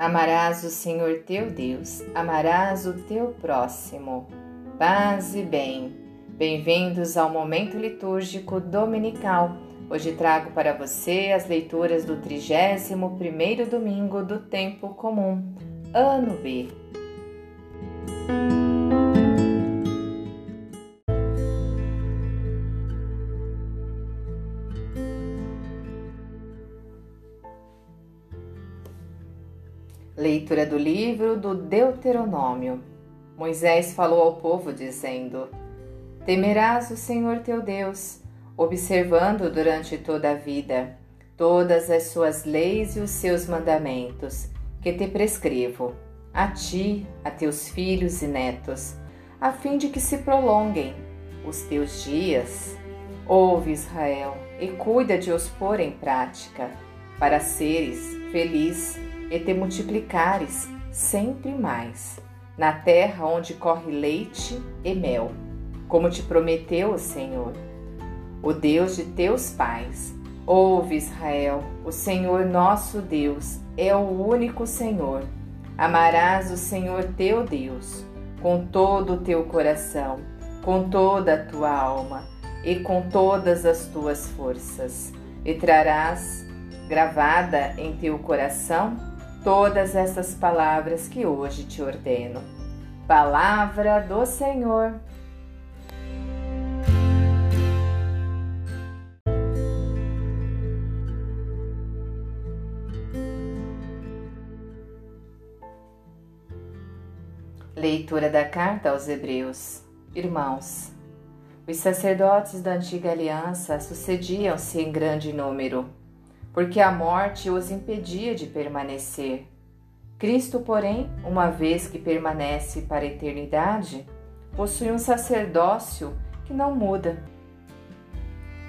Amarás o Senhor teu Deus, amarás o teu próximo. Paz e bem. Bem-vindos ao momento litúrgico dominical. Hoje trago para você as leituras do 31º domingo do tempo comum, ano B. Leitura do livro do Deuteronômio. Moisés falou ao povo, dizendo: Temerás o Senhor teu Deus, observando durante toda a vida todas as suas leis e os seus mandamentos, que te prescrevo, a ti, a teus filhos e netos, a fim de que se prolonguem os teus dias. Ouve, Israel, e cuida de os pôr em prática, para seres feliz e te multiplicares sempre mais, na terra onde corre leite e mel, como te prometeu o Senhor, o Deus de teus pais. Ouve, Israel, o Senhor nosso Deus é o único Senhor. Amarás o Senhor teu Deus com todo o teu coração, com toda a tua alma e com todas as tuas forças, e trarás gravada em teu coração todas essas palavras que hoje te ordeno. Palavra do Senhor. Leitura da carta aos Hebreus. Irmãos, os sacerdotes da antiga aliança sucediam-se em grande número porque a morte os impedia de permanecer. Cristo, porém, uma vez que permanece para a eternidade, possui um sacerdócio que não muda.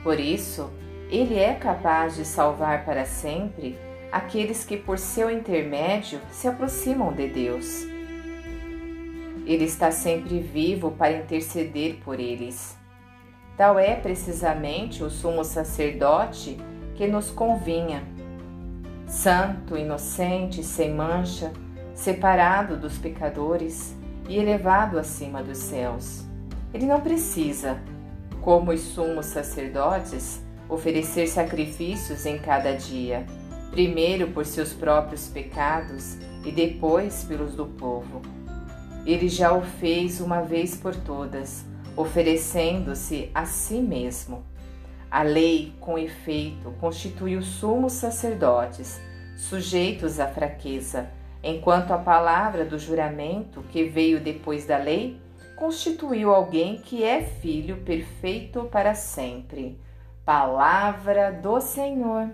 Por isso, ele é capaz de salvar para sempre aqueles que, por seu intermédio, se aproximam de Deus. Ele está sempre vivo para interceder por eles. Tal é precisamente o sumo sacerdote que nos convinha. Santo, inocente, sem mancha, separado dos pecadores e elevado acima dos céus. Ele não precisa, como os sumos sacerdotes, oferecer sacrifícios em cada dia, primeiro por seus próprios pecados e depois pelos do povo. Ele já o fez uma vez por todas, oferecendo-se a si mesmo. A lei, com efeito, constitui os sumos sacerdotes, sujeitos à fraqueza, enquanto a palavra do juramento, que veio depois da lei, constituiu alguém que é filho perfeito para sempre. Palavra do Senhor.